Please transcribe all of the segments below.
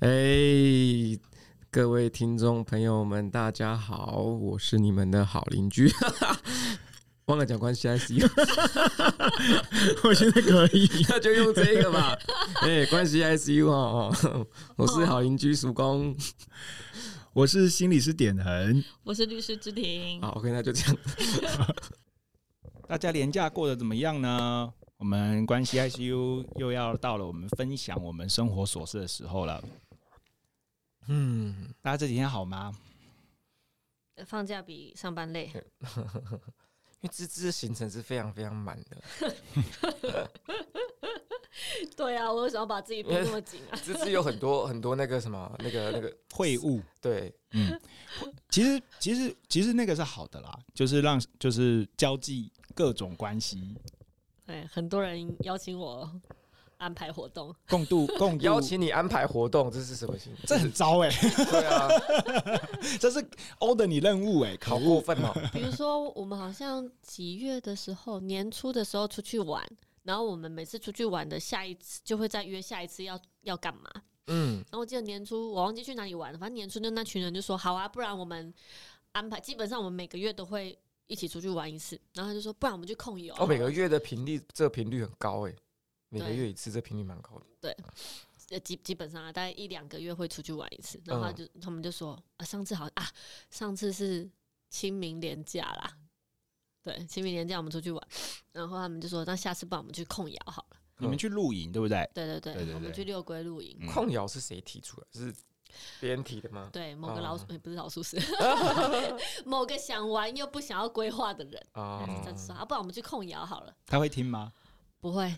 哎，各位听众朋友们，大家好，我是你们的好邻居，忘了讲关系 ICU，我现在可以，那就用这个吧。哎，关系 ICU 哦，我是好邻居曙光，我是心理师点恒，我是律师之庭。好，OK，那就这样。大家连假过得怎么样呢？我们关系 ICU 又要到了我们分享我们生活琐事的时候了。嗯，大家这几天好吗？放假比上班累，因为芝芝的行程是非常非常满的。对啊，我为什么要把自己逼那么紧啊？芝芝有很多很多那个什么那个那个会务，对，嗯，其实其实其实那个是好的啦，就是让就是交际各种关系。对，很多人邀请我。安排活动，共度 共邀请你安排活动，这是什么心？这很糟哎、欸！对啊，这是 order 你任务哎、欸，好过分哦。比如说，我们好像几月的时候，年初的时候出去玩，然后我们每次出去玩的下一次就会再约下一次要要干嘛？嗯，然后我记得年初我忘记去哪里玩了，反正年初就那群人就说好啊，不然我们安排，基本上我们每个月都会一起出去玩一次，然后他就说不然我们去控油。哦，每个月的频率，这个频率很高哎、欸。每个月一次，这频率蛮高的。对，基基本上啊，大概一两个月会出去玩一次。然后他就、嗯、他们就说啊，上次好像啊，上次是清明连假啦。对，清明连假我们出去玩，然后他们就说，那下次帮我们去控窑好了。你们去露营对不对？对对对，对对对我们去六龟露营。嗯、控窑是谁提出来？是别人提的吗？对，某个老鼠、哦、不是老鼠屎，某个想玩又不想要规划的人啊，这样说啊，不然我们去控窑好了。他会听吗？不会，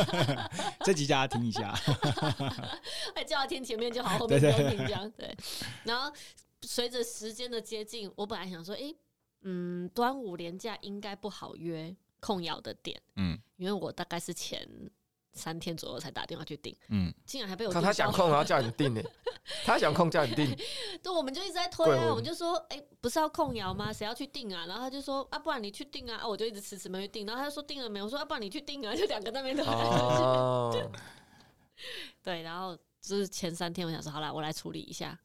这集叫他听一下，哎，叫他听前面就好，后面不用听这样。对，然后随着时间的接近，我本来想说，哎，嗯，端午连假应该不好约控窑的点，嗯，因为我大概是前。三天左右才打电话去订，嗯，竟然还被我他想空，然后叫你订呢，他想空叫你订，对，我们就一直在推啊，我们就说，哎，不是要控窑吗？谁要去订啊？然后他就说，啊，不然你去订啊，啊，我就一直迟迟没去订，然后他就说订了没有？我说，啊，不然你去订啊，就两个在那边等。对，然后就是前三天，我想说，好了，我来处理一下，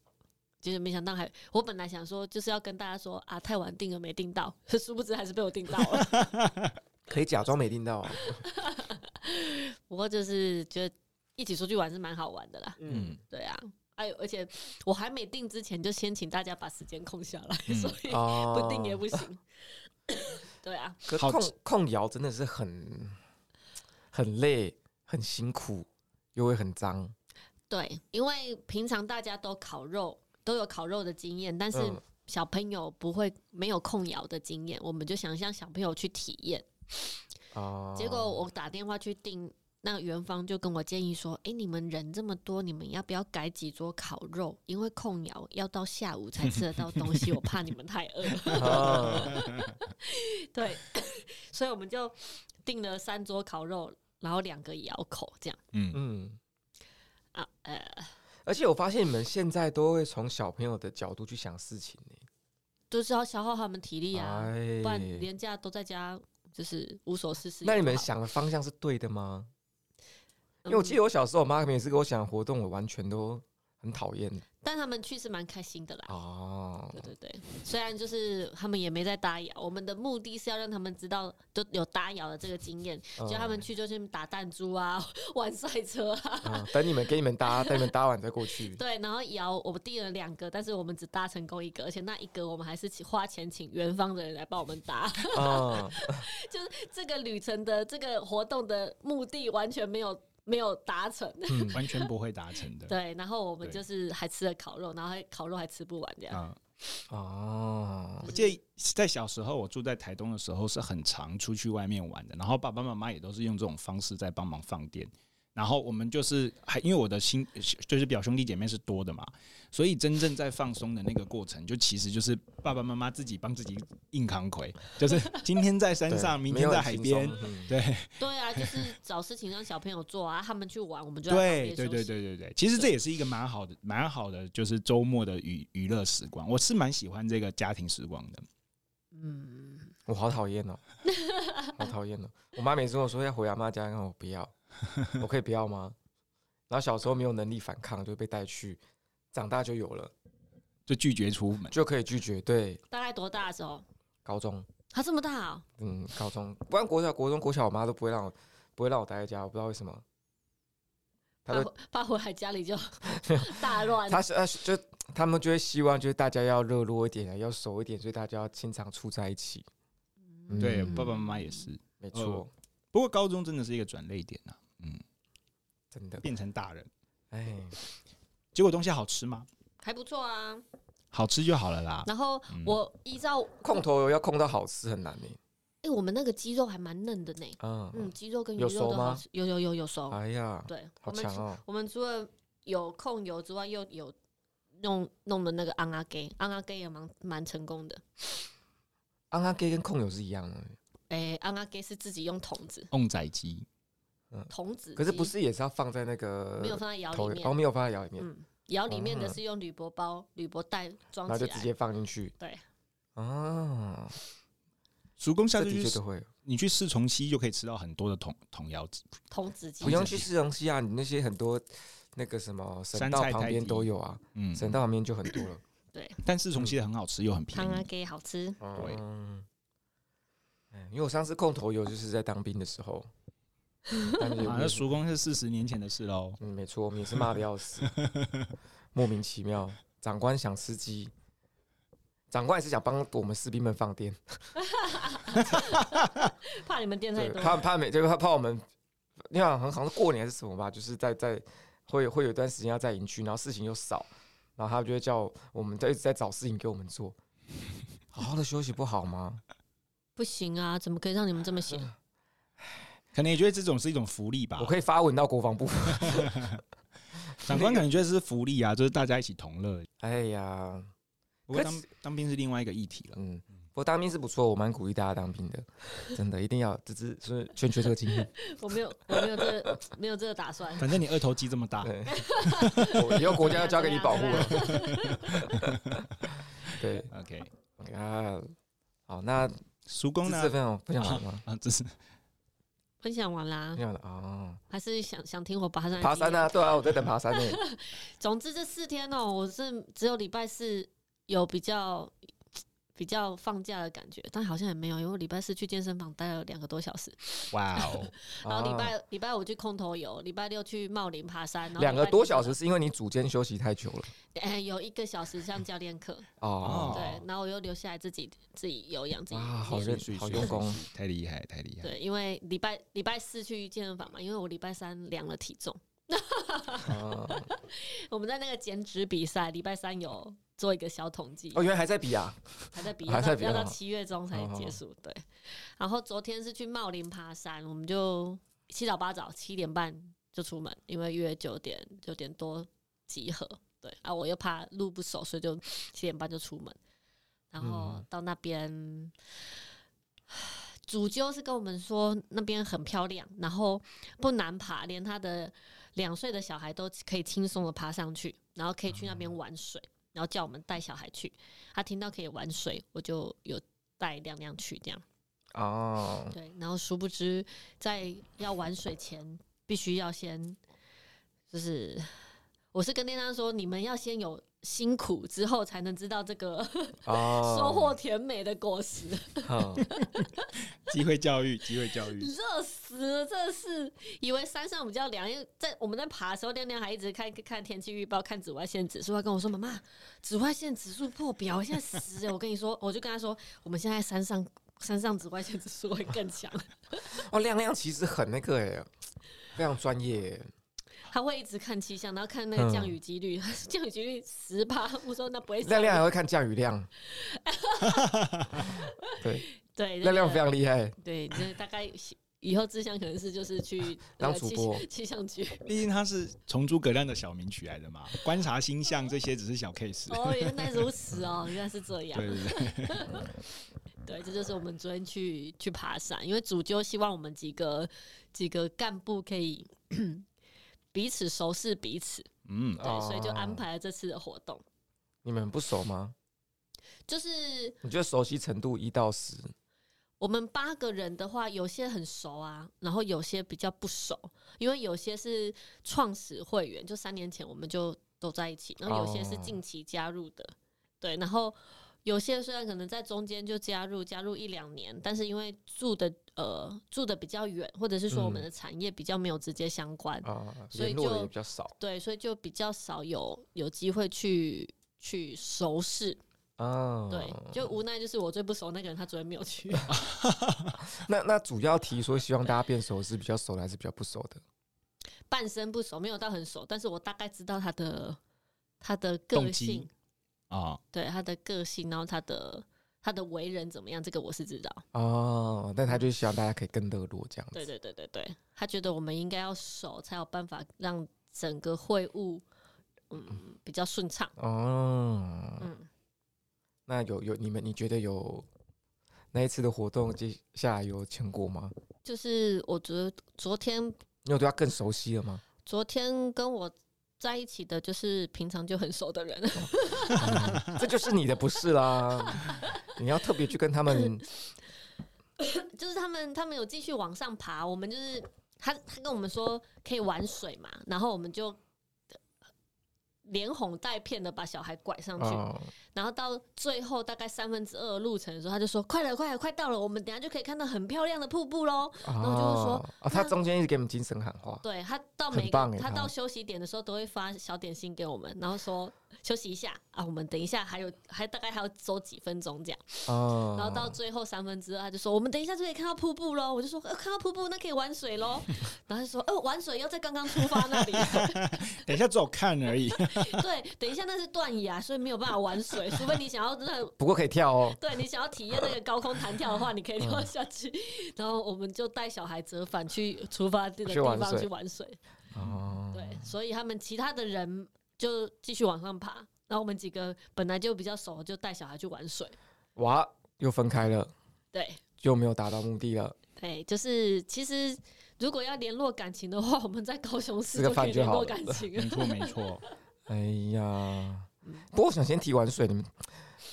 就是没想到还，我本来想说就是要跟大家说啊，太晚订了没订到，殊不知还是被我订到了。可以假装没订到啊。不过就是觉得一起出去玩是蛮好玩的啦。嗯，对啊，哎呦，而且我还没定之前就先请大家把时间空下来，嗯、所以 不定也不行。哦、对啊，可控控窑真的是很很累、很辛苦，又会很脏。对，因为平常大家都烤肉，都有烤肉的经验，但是小朋友不会没有控窑的经验，我们就想让小朋友去体验。哦，结果我打电话去订，那个园方就跟我建议说：“哎、欸，你们人这么多，你们要不要改几桌烤肉？因为控窑要到下午才吃得到东西，我怕你们太饿。哦 ”对，所以我们就订了三桌烤肉，然后两个窑口这样。嗯嗯，啊呃，而且我发现你们现在都会从小朋友的角度去想事情呢，就是要消耗他们体力啊，哎、不然连假都在家。就是无所事事。那你们想的方向是对的吗？因为我记得我小时候，我妈每次给我想的活动，我完全都很讨厌。但他们去是蛮开心的啦。哦，对对对，虽然就是他们也没在搭窑，我们的目的是要让他们知道都有搭窑的这个经验，叫他们去就去打弹珠啊，玩赛车啊、嗯。等你们给你们搭，等你们搭完再过去。对，然后摇我们订了两个，但是我们只搭成功一个，而且那一个我们还是花钱请园方的人来帮我们搭。哦，就是这个旅程的这个活动的目的完全没有。没有达成，嗯，完全不会达成的。对，然后我们就是还吃了烤肉，然后还烤肉还吃不完这样。哦，我记得在小时候，我住在台东的时候是很常出去外面玩的，然后爸爸妈妈也都是用这种方式在帮忙放电。然后我们就是还因为我的亲就是表兄弟姐妹是多的嘛，所以真正在放松的那个过程，就其实就是爸爸妈妈自己帮自己硬扛魁，就是 今天在山上，明天在海边，对。对啊，就是找事情让小朋友做啊，他们去玩，我们就对对对对对对，其实这也是一个蛮好的蛮好的，就是周末的娱娱乐时光，我是蛮喜欢这个家庭时光的。嗯，我好讨厌哦，好讨厌哦，我妈每次跟我说要回阿妈家，让我不要。我可以不要吗？然后小时候没有能力反抗，就被带去，长大就有了，就拒绝出门，就可以拒绝。对，大概多大的时候？高中。他这么大啊？嗯，高中，不然国小、国中、国小，我妈都不会让我，不会让我待在家，我不知道为什么。他怕回来家里就 大乱。他是呃，就他们就会希望，就是大家要热络一点，要熟一点，所以大家要经常处在一起。嗯、对，爸爸妈妈也是，没错。不过高中真的是一个转捩点呐、啊，嗯，真的变成大人。哎，结果东西好吃吗？还不错啊。好吃就好了啦。然后我依照控头油要控到好吃很难呢。哎，我们那个鸡肉还蛮嫩的呢。嗯嗯，鸡肉跟鱼肉都好吃，有有有有熟。哎呀，对，好强哦。我们除了有控油之外，又有弄弄的那个昂阿给，昂阿给也蛮蛮成功的。昂阿给跟控油是一样的。哎，昂阿给是自己用筒子。旺仔鸡，嗯，筒子。可是不是也是要放在那个？没有放在窑里面。哦，没有放在窑里面。嗯。窑里面的是用铝箔包、铝箔袋装起来，然后就直接放进去。对，啊，叔公下次去都会，你去四重溪就可以吃到很多的筒筒窑子、筒子鸡。不用去四重溪啊，你那些很多那个什么省道旁边都有啊，嗯，省道旁边就很多了。对，但四重溪的很好吃又很便宜。汤阿给好吃，对。因为我上次控头油就是在当兵的时候。那叔公是四十年前的事喽。嗯，没错，我们也是骂的要死，莫名其妙。长官想吃鸡，长官也是想帮我们士兵们放电，怕你们电太多，怕怕没就怕怕我们，你看很好像是过年还是什么吧，就是在在会会有一段时间要在营区，然后事情又少，然后他就会叫我们在一直在找事情给我们做，好好的休息不好吗？不行啊，怎么可以让你们这么闲？可能也觉得这种是一种福利吧。我可以发文到国防部。长官可能觉得是福利啊，就是大家一起同乐。哎呀，不过当当兵是另外一个议题了。嗯，不过当兵是不错，我蛮鼓励大家当兵的，真的一定要，只是是欠缺这个经验。我没有，我没有这个，没有这个打算。反正你二头肌这么大，以后国家要交给你保护了。对，OK，啊，好，那叔公呢？这次分享分享完吗？啊，这是。分享完啦，分享了哦，还是想想听我爬山？爬山啊，对啊，我在等爬山呢。总之这四天哦，我是只有礼拜四有比较。比较放假的感觉，但好像也没有，因为我礼拜四去健身房待了两个多小时。哇哦！然后礼拜礼拜五去空投游，礼拜六去茂林爬山。两个多小时是因为你组间休息太久了。哎，有一个小时上教练课哦。对，然后我又留下来自己自己有氧自己。啊，好认好用功，太厉害太厉害。对，因为礼拜礼拜四去健身房嘛，因为我礼拜三量了体重。我们在那个减脂比赛，礼拜三有。做一个小统计哦，原来还在比啊，还在比，还在比，要到七月中才结束。对，然后昨天是去茂林爬山，我们就七早八早七点半就出门，因为约九点九点多集合。对啊，我又怕路不熟，所以就七点半就出门。然后到那边，嗯、主揪是跟我们说那边很漂亮，然后不难爬，连他的两岁的小孩都可以轻松的爬上去，然后可以去那边玩水。嗯然后叫我们带小孩去，他听到可以玩水，我就有带亮亮去这样。哦，对，然后殊不知在要玩水前，必须要先，就是我是跟亮亮说，你们要先有。辛苦之后才能知道这个、oh. 收获甜美的果实。机会教育，机会教育。热死了，真的是以为山上比较凉，因为在我们在爬的时候，亮亮还一直看看天气预报，看紫外线指数，他跟我说：“妈妈，紫外线指数破表，我现在死。”我跟你说，我就跟他说：“我们现在山上 山上紫外线指数会更强。”哦，亮亮其实很那个哎，非常专业。他会一直看气象，然后看那个降雨几率，降、嗯、雨几率十八。我说那不会。亮亮还会看降雨量。对 对，亮亮非常厉害。对，就是大概以后志向可能是就是去当主播气象局。毕竟他是从诸葛亮的小名取来的嘛，观察星象这些只是小 case。哦，原来如此哦，原来是这样。对对对。对，这就是我们昨天去去爬山，因为主揪希望我们几个几个干部可以。彼此熟识彼此，嗯，对，所以就安排了这次的活动。你们不熟吗？就是你觉得熟悉程度一到十？我们八个人的话，有些很熟啊，然后有些比较不熟，因为有些是创始会员，就三年前我们就都在一起，然后有些是近期加入的，对，然后有些虽然可能在中间就加入，加入一两年，但是因为住的呃住的比较远，或者是说我们的产业比较没有直接相关，嗯、所以就比较少，对，所以就比较少有有机会去去熟识。啊，对，就无奈就是我最不熟那个人，他昨天没有去。那那主要提说希望大家变熟，是比较熟的还是比较不熟的？半生不熟，没有到很熟，但是我大概知道他的他的个性啊，对他的个性，然后他的他的为人怎么样，这个我是知道。哦，但他就希望大家可以更热络这样子。对对对对对，他觉得我们应该要熟，才有办法让整个会务嗯比较顺畅。哦，嗯。那有有你们你觉得有那一次的活动接下来有成果吗？就是我觉得昨天你有对他更熟悉了吗？昨天跟我在一起的就是平常就很熟的人，嗯、这就是你的不是啦。你要特别去跟他们，就是他们他们有继续往上爬，我们就是他他跟我们说可以玩水嘛，然后我们就连哄带骗的把小孩拐上去。哦然后到最后大概三分之二的路程的时候，他就说：“快了，快了，快到了，我们等下就可以看到很漂亮的瀑布喽。哦”然后就是说：“哦，他中间一直给我们精神喊话。”对，他到每个他到休息点的时候都会发小点心给我们，然后说休息一下啊，我们等一下还有还大概还要走几分钟这样。哦。然后到最后三分之二，他就说：“我们等一下就可以看到瀑布喽。”我就说：“呃，看到瀑布那可以玩水喽。”然后他就说：“哦，玩水要在刚刚出发那里。”等一下只有看而已。对，等一下那是断崖，所以没有办法玩水，除非你想要。不过可以跳哦。对，你想要体验那个高空弹跳的话，你可以跳下去。嗯、然后我们就带小孩折返去出发地的地方去玩水。哦，对，所以他们其他的人就继续往上爬。然后我们几个本来就比较熟，就带小孩去玩水。哇，又分开了。对，就没有达到目的了。对，就是其实如果要联络感情的话，我们在高雄市就可以联络感情。没错，没错。哎呀，不过我想先提玩水，你们。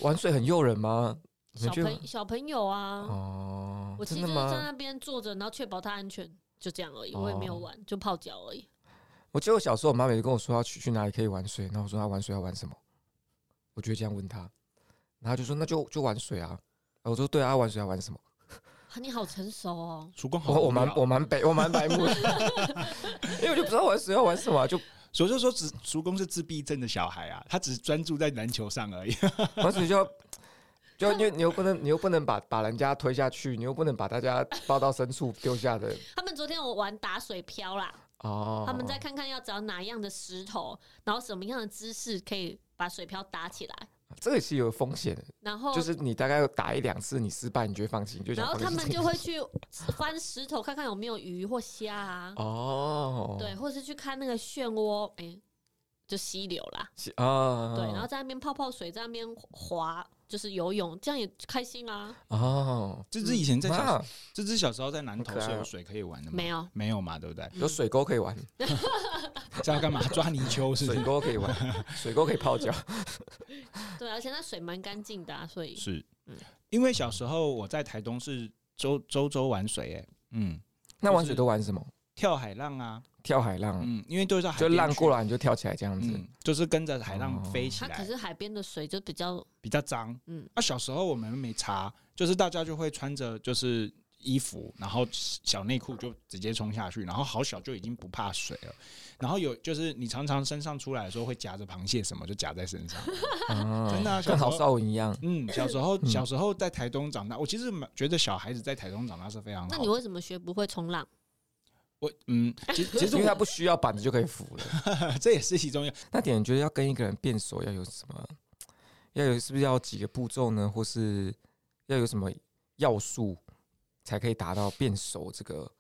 玩水很诱人吗？小朋小朋友啊，哦，我其实就是在那边坐着，然后确保他安全，就这样而已。我也没有玩，哦、就泡脚而已。我记得我小时候，我妈每次跟我说要去去哪里可以玩水，然后我说她玩水要玩什么，我就会这样问她，然后就说那就就玩水啊。我说对啊，玩水要玩什么？啊，你好成熟哦，曙光好，我我蛮我蛮白我蛮白目的，因为我就不知道玩水要玩什么，就。所以就说，只叔公是自闭症的小孩啊，他只是专注在篮球上而已。而且就就因为你又不能，你又不能把把人家推下去，你又不能把大家抱到深处丢下的。他们昨天我玩打水漂啦，哦，他们再看看要找哪样的石头，然后什么样的姿势可以把水漂打起来。这个是有风险的，然后就是你大概打一两次，你失败，你就会放弃，就然后他们就会去翻石头，看看有没有鱼或虾啊。哦，对，或是去看那个漩涡，哎、欸，就溪流啦。啊，对，然后在那边泡泡水，在那边滑。就是游泳，这样也开心啊！哦，这只以前在小，这只小时候在南投是有水可以玩的吗？没有，没有嘛，对不对？有水沟可以玩，这要干嘛？抓泥鳅是？水沟可以玩，水沟可以泡脚。对，而且那水蛮干净的啊，所以 是。因为小时候我在台东是周周周玩水，哎，嗯，那玩水都玩什么？跳海浪啊。跳海浪，嗯，因为都是海就浪过来你就跳起来这样子，嗯、就是跟着海浪飞起来。它可是海边的水就比较比较脏，嗯。那、啊、小时候我们没擦，就是大家就会穿着就是衣服，然后小内裤就直接冲下去，然后好小就已经不怕水了。然后有就是你常常身上出来的时候会夹着螃蟹什么，就夹在身上，真的、啊、跟郝邵文一样。嗯，小时候小时候在台东长大，我其实蛮觉得小孩子在台东长大是非常好。那你为什么学不会冲浪？我嗯，其实其实因为他不需要板子就可以扶了，这也是其中一个。那点觉得要跟一个人变熟要有什么？要有是不是要几个步骤呢？或是要有什么要素才可以达到变熟这个？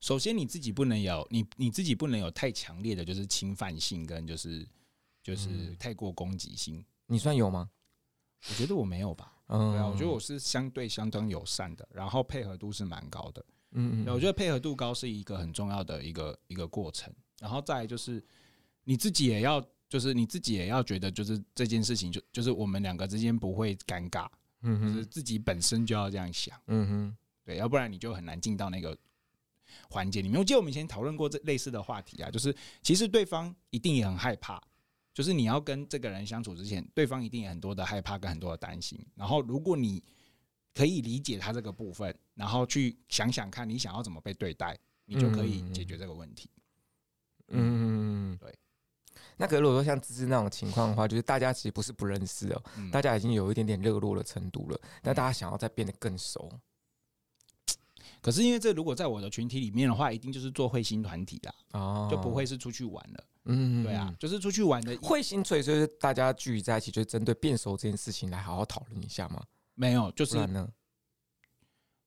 首先你自己不能有你你自己不能有太强烈的就是侵犯性跟就是就是太过攻击性。嗯。你算有吗？我觉得我没有吧。嗯，对啊，我觉得我是相对相当友善的，然后配合度是蛮高的。嗯，我觉得配合度高是一个很重要的一个一个过程，然后再来就是你自己也要，就是你自己也要觉得，就是这件事情就就是我们两个之间不会尴尬，嗯，就是自己本身就要这样想，嗯哼，对，要不然你就很难进到那个环节里面。我记得我们以前讨论过这类似的话题啊，就是其实对方一定也很害怕，就是你要跟这个人相处之前，对方一定有很多的害怕跟很多的担心。然后如果你可以理解他这个部分，然后去想想看你想要怎么被对待，你就可以解决这个问题。嗯，对。那可如果说像芝芝那种情况的话，就是大家其实不是不认识哦，嗯、大家已经有一点点热络的程度了，但大家想要再变得更熟。可是因为这如果在我的群体里面的话，一定就是做会心团体啦，哦，就不会是出去玩了。嗯，对啊，就是出去玩的会心，所以就是大家聚集在一起，就是针对变熟这件事情来好好讨论一下吗？没有，就是呢，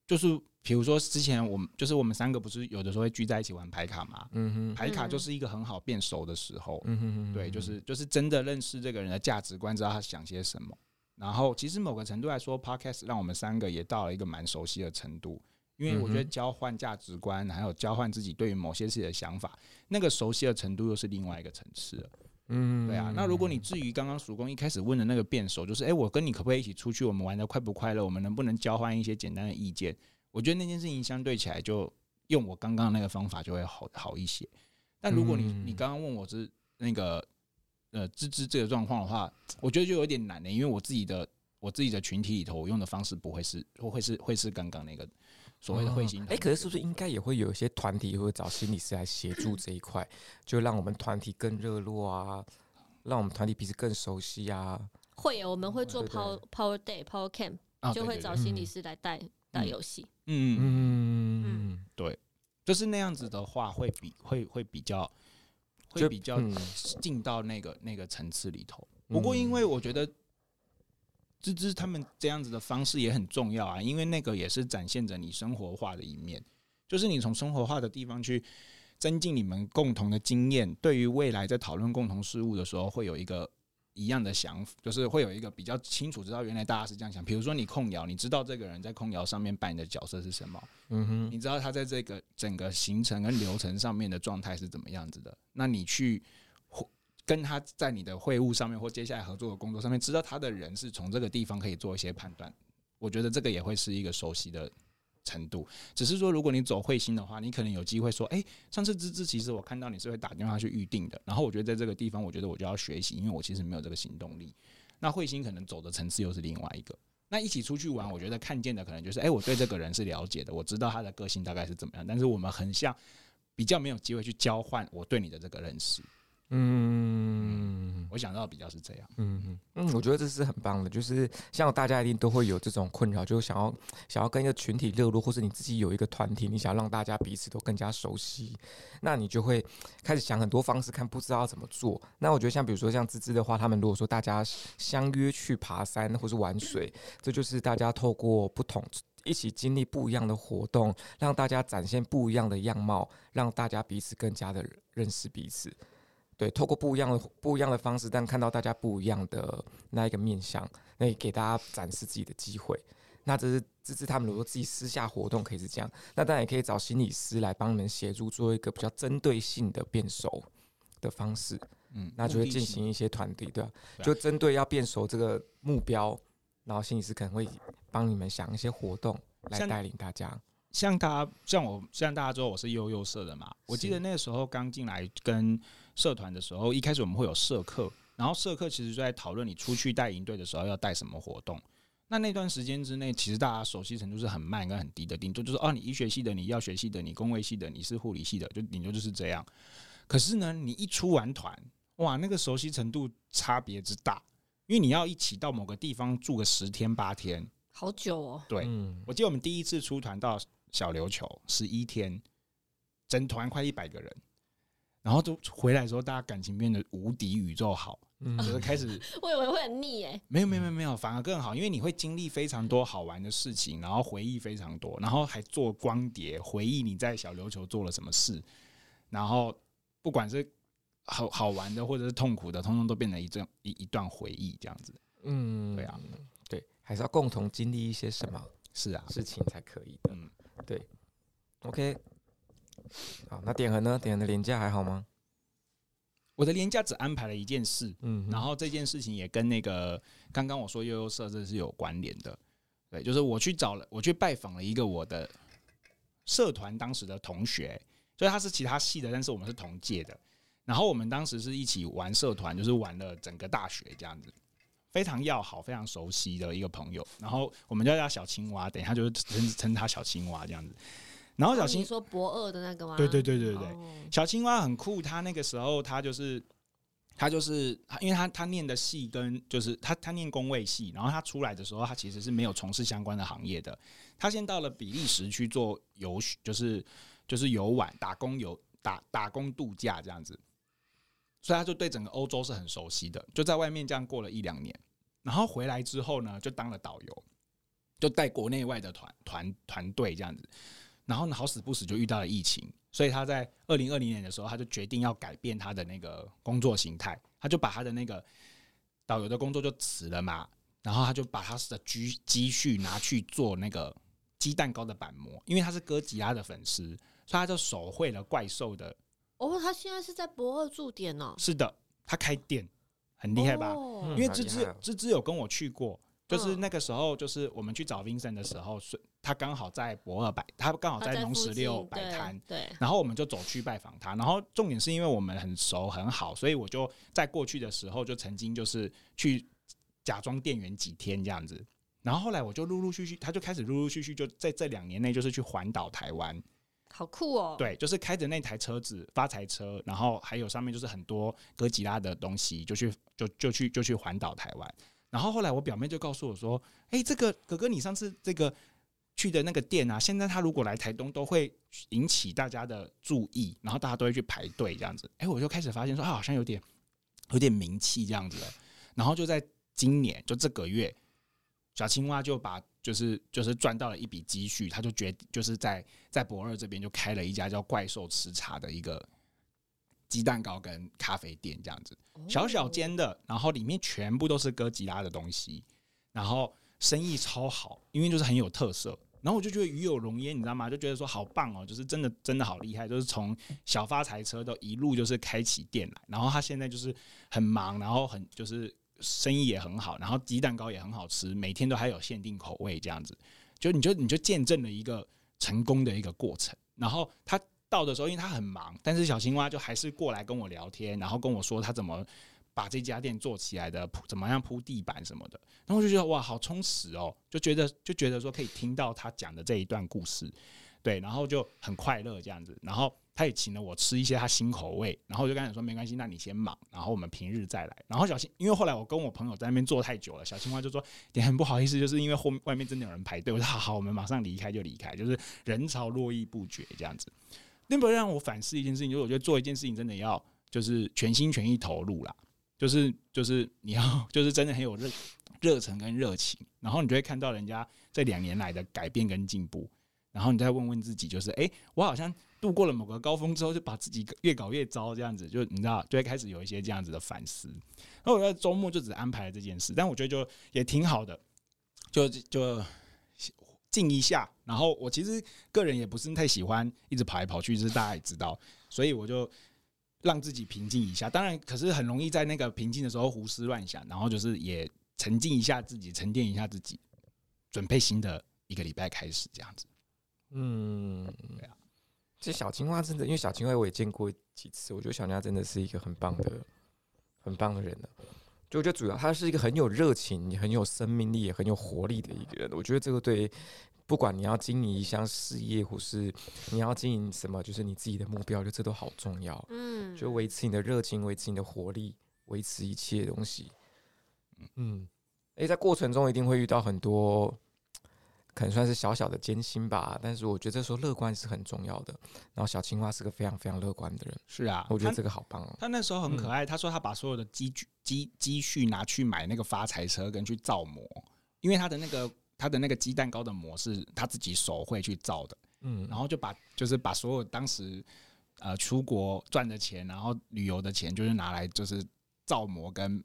就是。比如说，之前我们就是我们三个不是有的时候会聚在一起玩牌卡嘛？嗯哼，牌卡就是一个很好变熟的时候。嗯哼，对，就是就是真的认识这个人的价值观，知道他想些什么。然后，其实某个程度来说，Podcast 让我们三个也到了一个蛮熟悉的程度，因为我觉得交换价值观，还有交换自己对于某些事情的想法，那个熟悉的程度又是另外一个层次了。嗯，对啊。那如果你至于刚刚曙光一开始问的那个辩手，就是哎，我跟你可不可以一起出去？我们玩的快不快乐？我们能不能交换一些简单的意见？我觉得那件事情相对起来，就用我刚刚那个方法就会好好一些。但如果你你刚刚问我是那个呃芝芝这个状况的话，我觉得就有点难的，因为我自己的我自己的群体里头，我用的方式不会是会是会是刚刚那个所谓的会心。哎，可是是不是应该也会有一些团体会找心理师来协助这一块，就让我们团体更热络啊，让我们团体彼此更熟悉啊？会，我们会做 Power Power Day Power Camp，就会找心理师来带带游戏。嗯嗯嗯嗯，对，就是那样子的话，会比会会比较会比较进到那个那个层次里头。不过，因为我觉得芝芝他们这样子的方式也很重要啊，因为那个也是展现着你生活化的一面，就是你从生活化的地方去增进你们共同的经验，对于未来在讨论共同事务的时候，会有一个。一样的想法，就是会有一个比较清楚知道，原来大家是这样想。比如说你控窑，你知道这个人在控窑上面扮演的角色是什么？嗯哼，你知道他在这个整个行程跟流程上面的状态是怎么样子的？那你去跟他在你的会务上面或接下来合作的工作上面，知道他的人是从这个地方可以做一些判断。我觉得这个也会是一个熟悉的。程度，只是说，如果你走会心的话，你可能有机会说，哎、上次芝芝其实我看到你是会打电话去预定的，然后我觉得在这个地方，我觉得我就要学习，因为我其实没有这个行动力。那会心可能走的层次又是另外一个。那一起出去玩，我觉得看见的可能就是，哎、我对这个人是了解的，我知道他的个性大概是怎么样，但是我们很像，比较没有机会去交换我对你的这个认识。嗯，我想到比较是这样。嗯嗯，我觉得这是很棒的，就是像大家一定都会有这种困扰，就是想要想要跟一个群体热络，或是你自己有一个团体，你想要让大家彼此都更加熟悉，那你就会开始想很多方式，看不知道要怎么做。那我觉得像比如说像芝芝的话，他们如果说大家相约去爬山或是玩水，这就是大家透过不同一起经历不一样的活动，让大家展现不一样的样貌，让大家彼此更加的认识彼此。对，透过不一样的不一样的方式，但看到大家不一样的那一个面相，那也给大家展示自己的机会。那这是芝芝他们如果自己私下活动可以是这样，那当然也可以找心理师来帮你们协助，做一个比较针对性的变熟的方式。嗯，那就会进行一些团体，对吧？就针对要变熟这个目标，然后心理师可能会帮你们想一些活动来带领大家。像他，像我，像大家知道我是幼幼社的嘛。我记得那个时候刚进来跟社团的时候，一开始我们会有社课，然后社课其实就在讨论你出去带营队的时候要带什么活动。那那段时间之内，其实大家熟悉程度是很慢跟很低的，顶多就是哦，你医学系的，你药学系的，你工卫系的，你是护理系的，就顶多就是这样。可是呢，你一出完团，哇，那个熟悉程度差别之大，因为你要一起到某个地方住个十天八天，好久哦。对，我记得我们第一次出团到。小琉球十一天，整团快一百个人，然后就回来的时候，大家感情变得无敌宇宙好，嗯，就是开始。我以为会很腻诶，没有没有没有没有，反而更好，因为你会经历非常多好玩的事情，然后回忆非常多，然后还做光碟回忆你在小琉球做了什么事，然后不管是好好玩的或者是痛苦的，通通都变成一段一一段回忆这样子。嗯，对啊，对，还是要共同经历一些什么是啊事情才可以的。嗯。对，OK，好，那点恒呢？点恒的连假还好吗？我我的年假只安排了一件事，嗯，然后这件事情也跟那个刚刚我说悠悠社这是有关联的，对，就是我去找了，我去拜访了一个我的社团当时的同学，所以他是其他系的，但是我们是同届的，然后我们当时是一起玩社团，就是玩了整个大学这样子。非常要好、非常熟悉的一个朋友，然后我们叫他小青蛙，等一下就称称他小青蛙这样子。然后小青、说博二的那个吗？对对对对对，小青蛙很酷。他那个时候他就是他就是，因为他他念的系跟就是他他念工位系，然后他出来的时候他其实是没有从事相关的行业的。他先到了比利时去做游，就是就是游玩、打工游、打打工度假这样子。所以他就对整个欧洲是很熟悉的，就在外面这样过了一两年，然后回来之后呢，就当了导游，就带国内外的团团团队这样子。然后呢，好死不死就遇到了疫情，所以他在二零二零年的时候，他就决定要改变他的那个工作形态，他就把他的那个导游的工作就辞了嘛，然后他就把他的积积蓄拿去做那个鸡蛋糕的板模，因为他是哥吉拉的粉丝，所以他就手绘了怪兽的。哦，他现在是在博二驻点呢？是的，他开店很厉害吧？哦、因为芝芝芝芝有跟我去过，就是那个时候，就是我们去找 Vincent 的时候，是他刚好在博二摆，他刚好在农十六摆摊，对。然后我们就走去拜访他，然后重点是因为我们很熟很好，所以我就在过去的时候就曾经就是去假装店员几天这样子，然后后来我就陆陆续续，他就开始陆陆续续就在这两年内就是去环岛台湾。好酷哦！对，就是开着那台车子发财车，然后还有上面就是很多哥吉拉的东西，就去就就去就去环岛台湾。然后后来我表妹就告诉我说：“哎，这个哥哥，你上次这个去的那个店啊，现在他如果来台东都会引起大家的注意，然后大家都会去排队这样子。”哎，我就开始发现说，啊，好像有点有点名气这样子。然后就在今年，就这个月，小青蛙就把。就是就是赚到了一笔积蓄，他就决就是在在博二这边就开了一家叫怪兽吃茶的一个鸡蛋糕跟咖啡店，这样子小小间的，然后里面全部都是哥吉拉的东西，然后生意超好，因为就是很有特色。然后我就觉得与有荣焉，你知道吗？就觉得说好棒哦，就是真的真的好厉害，就是从小发财车都一路就是开起店来，然后他现在就是很忙，然后很就是。生意也很好，然后鸡蛋糕也很好吃，每天都还有限定口味这样子，就你就你就见证了一个成功的一个过程。然后他到的时候，因为他很忙，但是小青蛙就还是过来跟我聊天，然后跟我说他怎么把这家店做起来的，铺怎么样铺地板什么的。然后我就觉得哇，好充实哦，就觉得就觉得说可以听到他讲的这一段故事，对，然后就很快乐这样子，然后。他也请了我吃一些他新口味，然后就跟他说没关系，那你先忙，然后我们平日再来。然后小青，因为后来我跟我朋友在那边坐太久了，小青蛙就说也很不好意思，就是因为后外面真的有人排队。我说好好，我们马上离开就离开，就是人潮络绎不绝这样子。那不让我反思一件事情，就是我觉得做一件事情真的要就是全心全意投入啦，就是就是你要 就是真的很有热热忱跟热情，然后你就会看到人家这两年来的改变跟进步，然后你再问问自己，就是哎、我好像。度过了某个高峰之后，就把自己越搞越糟，这样子就你知道，就会开始有一些这样子的反思。那我在周末就只安排了这件事，但我觉得就也挺好的，就就静一下。然后我其实个人也不是太喜欢一直跑来跑去，就是大家也知道，所以我就让自己平静一下。当然，可是很容易在那个平静的时候胡思乱想，然后就是也沉浸一下自己，沉淀一下自己，准备新的一个礼拜开始这样子。嗯，对啊。其实小青蛙真的，因为小青蛙我也见过几次，我觉得小青蛙真的是一个很棒的、很棒的人呢。就我觉得主要他是一个很有热情、很有生命力、也很有活力的一个人。我觉得这个对，不管你要经营一项事业，或是你要经营什么，就是你自己的目标，就这都好重要。嗯，就维持你的热情，维持你的活力，维持一切东西。嗯，诶，在过程中一定会遇到很多。可能算是小小的艰辛吧，但是我觉得这时候乐观是很重要的。然后小青蛙是个非常非常乐观的人，是啊，我觉得这个好棒哦。他，他那时候很可爱，嗯、他说他把所有的积蓄积积蓄拿去买那个发财车跟去造模，因为他的那个他的那个鸡蛋糕的模是他自己手绘去造的，嗯，然后就把就是把所有当时呃出国赚的钱，然后旅游的钱，就是拿来就是造模跟。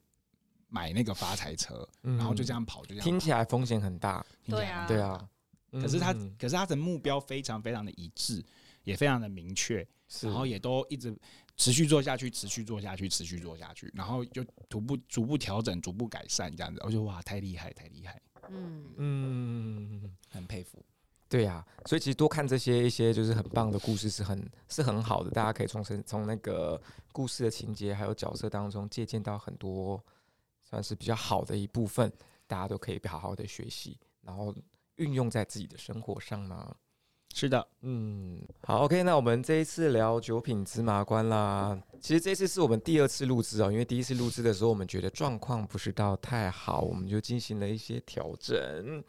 买那个发财车，然后就这样跑，就这样跑。听起来风险很大，对啊，对啊。可是他，可是他的目标非常非常的一致，也非常的明确，然后也都一直持续做下去，持续做下去，持续做下去，然后就逐步逐步调整，逐步改善这样子。我觉得哇，太厉害，太厉害，嗯嗯，很佩服。对呀、啊，所以其实多看这些一些就是很棒的故事是很是很好的，大家可以从从那个故事的情节还有角色当中借鉴到很多算是比较好的一部分，大家都可以好好的学习，然后运用在自己的生活上呢。是的，嗯，好，OK，那我们这一次聊九品芝麻官啦。其实这次是我们第二次录制哦，因为第一次录制的时候，我们觉得状况不是到太好，我们就进行了一些调整。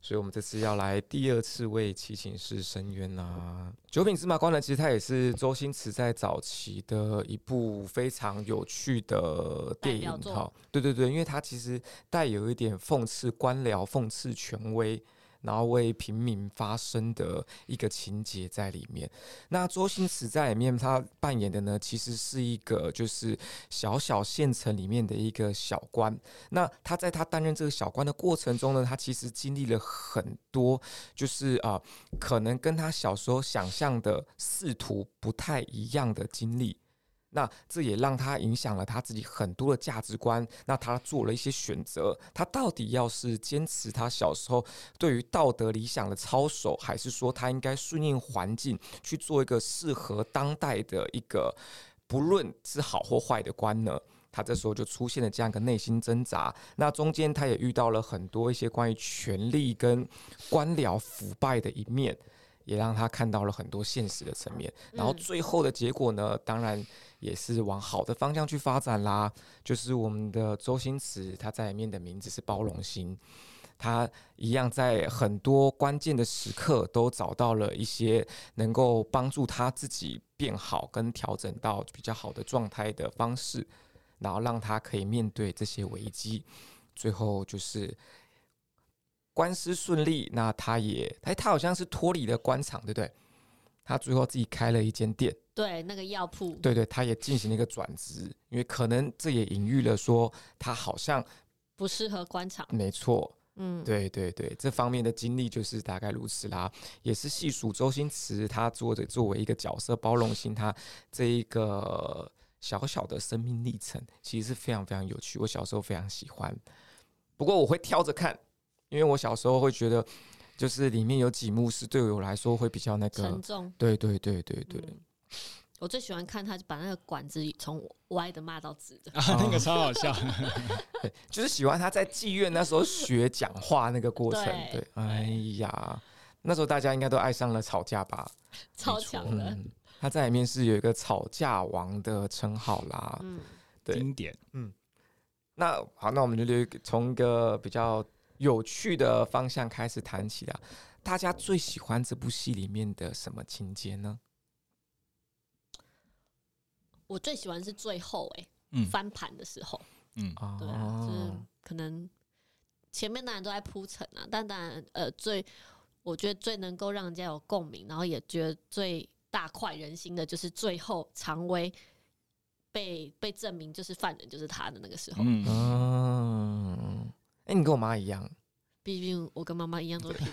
所以我们这次要来第二次为七情室申冤啊。九品芝麻官呢，其实它也是周星驰在早期的一部非常有趣的电影哈。对对对，因为它其实带有一点讽刺官僚、讽刺权威。然后为平民发声的一个情节在里面。那周星驰在里面他扮演的呢，其实是一个就是小小县城里面的一个小官。那他在他担任这个小官的过程中呢，他其实经历了很多，就是啊、可能跟他小时候想象的仕途不太一样的经历。那这也让他影响了他自己很多的价值观。那他做了一些选择，他到底要是坚持他小时候对于道德理想的操守，还是说他应该顺应环境去做一个适合当代的一个不论是好或坏的官呢？他这时候就出现了这样一个内心挣扎。那中间他也遇到了很多一些关于权力跟官僚腐败的一面，也让他看到了很多现实的层面。然后最后的结果呢，当然。也是往好的方向去发展啦，就是我们的周星驰，他在里面的名字是包容心，他一样在很多关键的时刻都找到了一些能够帮助他自己变好跟调整到比较好的状态的方式，然后让他可以面对这些危机，最后就是官司顺利，那他也他他好像是脱离了官场，对不对？他最后自己开了一间店。对，那个药铺，对对，他也进行了一个转职，因为可能这也隐喻了说他好像不适合官场。没错，嗯，对对对，这方面的经历就是大概如此啦。也是细数周星驰他做的作为一个角色包容性，他这一个小小的生命历程，其实是非常非常有趣。我小时候非常喜欢，不过我会挑着看，因为我小时候会觉得，就是里面有几幕是对我来说会比较那个沉重。对对对对对。嗯我最喜欢看他把那个管子从歪的骂到直的，啊，那个超好笑。就是喜欢他在妓院那时候学讲话那个过程。对，对，哎呀，那时候大家应该都爱上了吵架吧？超强的，嗯，他在里面是有一个吵架王的称号啦。嗯，对，经典。嗯，那好，那我们就从一个比较有趣的方向开始谈起了。大家最喜欢这部戏里面的什么情节呢？我最喜欢是最后哎、欸，嗯、翻盘的时候，嗯，对啊，就是可能前面当然都在铺陈啊，但当然呃，最我觉得最能够让人家有共鸣，然后也觉得最大快人心的就是最后常威被被证明就是犯人就是他的那个时候，嗯，哎、欸，你跟我妈一样，毕竟我跟妈妈一样都是平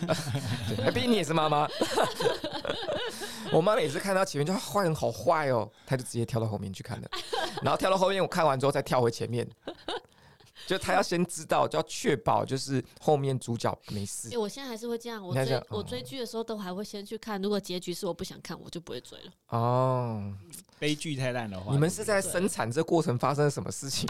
民，毕竟你也是妈妈。我妈每次看到前面就坏人好坏哦，她就直接跳到后面去看了，然后跳到后面我看完之后再跳回前面，就他要先知道，就要确保就是后面主角没事。欸，我现在还是会这样，我追我追剧的时候都还会先去看，如果结局是我不想看，我就不会追了。哦，悲剧太烂的话，你们是在生产这过程发生了什么事情？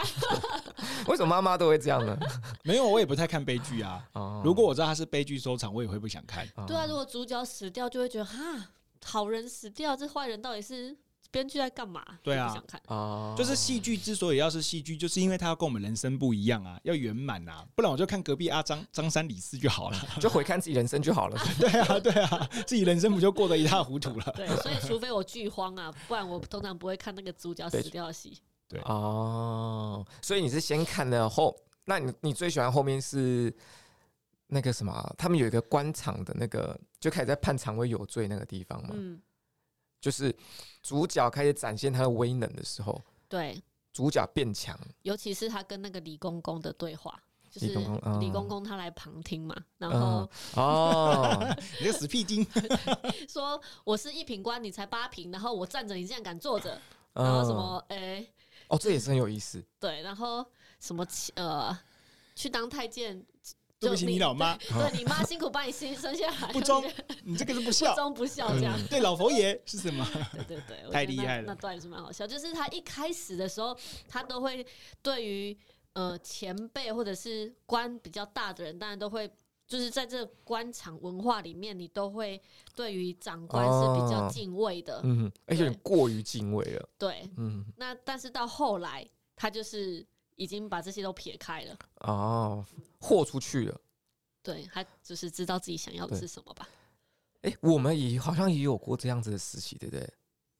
为什么妈妈都会这样呢？没有，我也不太看悲剧啊。如果我知道他是悲剧收场，我也会不想看。对啊，如果主角死掉，就会觉得哈。好人死掉，这坏人到底是编剧在干嘛？对啊，不想看啊，就是戏剧之所以要是戏剧，就是因为它要跟我们人生不一样啊，要圆满啊，不然我就看隔壁阿张张三李四就好了，就回看自己人生就好了。对啊，对啊，自己人生不就过得一塌糊涂了？对，所以除非我剧荒啊，不然我通常不会看那个主角死掉的戏。对哦，所以你是先看了后，那你你最喜欢后面是那个什么？他们有一个官场的那个。就开始在判常威有罪那个地方嘛，嗯，就是主角开始展现他的威能的时候，对，主角变强，尤其是他跟那个李公公的对话，就是李公公他来旁听嘛，然后哦，你个死屁精，说我是一品官，你才八品，然后我站着，你竟然敢坐着，然后什么哎，欸、哦，这也是很有意思。对，然后什么呃，去当太监。对不起，你老妈，对 你妈辛苦把你生生下来，不忠，你这个是不孝，不忠不孝这样。对老佛爷是什么？对对对，太厉害了。那段也是蛮好笑，就是他一开始的时候，他都会对于呃前辈或者是官比较大的人，当然都会就是在这个官场文化里面，你都会对于长官是比较敬畏的，嗯，而且过于敬畏了。对，嗯。那但是到后来，他就是。已经把这些都撇开了哦，豁出去了。对，他就是知道自己想要的是什么吧？哎、欸，我们也好像也有过这样子的时期，对不对？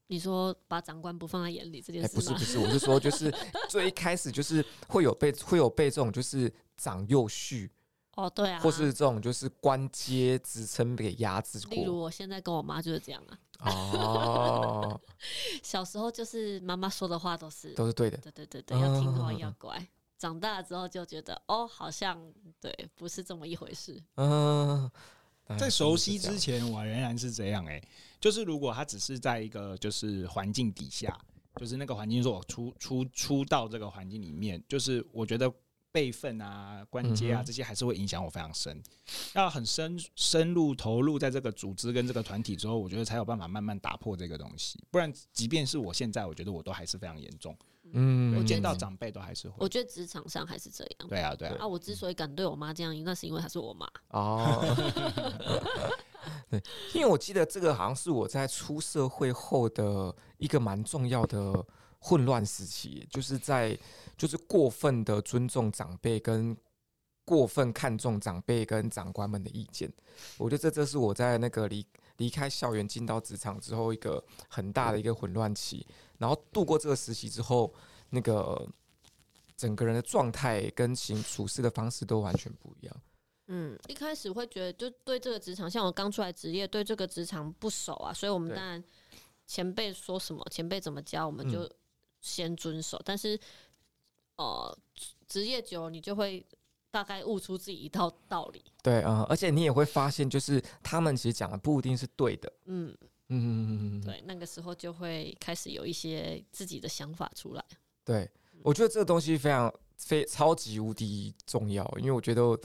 你说把长官不放在眼里这件事吗？不是不是，我是说，就是最一开始就是会有被会有被这种就是长幼序。哦，对啊，或是这种就是官阶职称给压制过。例如我现在跟我妈就是这样啊。哦，小时候就是妈妈说的话都是都是对的，对对对对，要听话要乖。长大了之后就觉得哦，好像对，不是这么一回事。嗯，在熟悉之前，我仍然是这样哎、欸，就是如果他只是在一个就是环境底下，就是那个环境说我出出出到这个环境里面，就是我觉得。辈分啊，关阶啊，这些还是会影响我非常深。要很深深入投入在这个组织跟这个团体之后，我觉得才有办法慢慢打破这个东西。不然，即便是我现在，我觉得我都还是非常严重。嗯，我见到长辈都还是会。我觉得职场上还是这样。对啊，对啊。啊，我之所以敢对我妈这样，那是因为她是我妈。哦。对，因为我记得这个好像是我在出社会后的一个蛮重要的。混乱时期，就是在就是过分的尊重长辈，跟过分看重长辈跟长官们的意见。我觉得这这是我在那个离离开校园进到职场之后一个很大的一个混乱期。然后度过这个时期之后，那个整个人的状态跟行处事的方式都完全不一样。嗯，一开始会觉得就对这个职场，像我刚出来职业，对这个职场不熟啊，所以我们当然前辈说什么，前辈怎么教，我们就。先遵守，但是，呃，职业久了，你就会大概悟出自己一套道理。对啊、呃，而且你也会发现，就是他们其实讲的不一定是对的。嗯嗯嗯，对，那个时候就会开始有一些自己的想法出来。对，我觉得这个东西非常非超级无敌重要，因为我觉得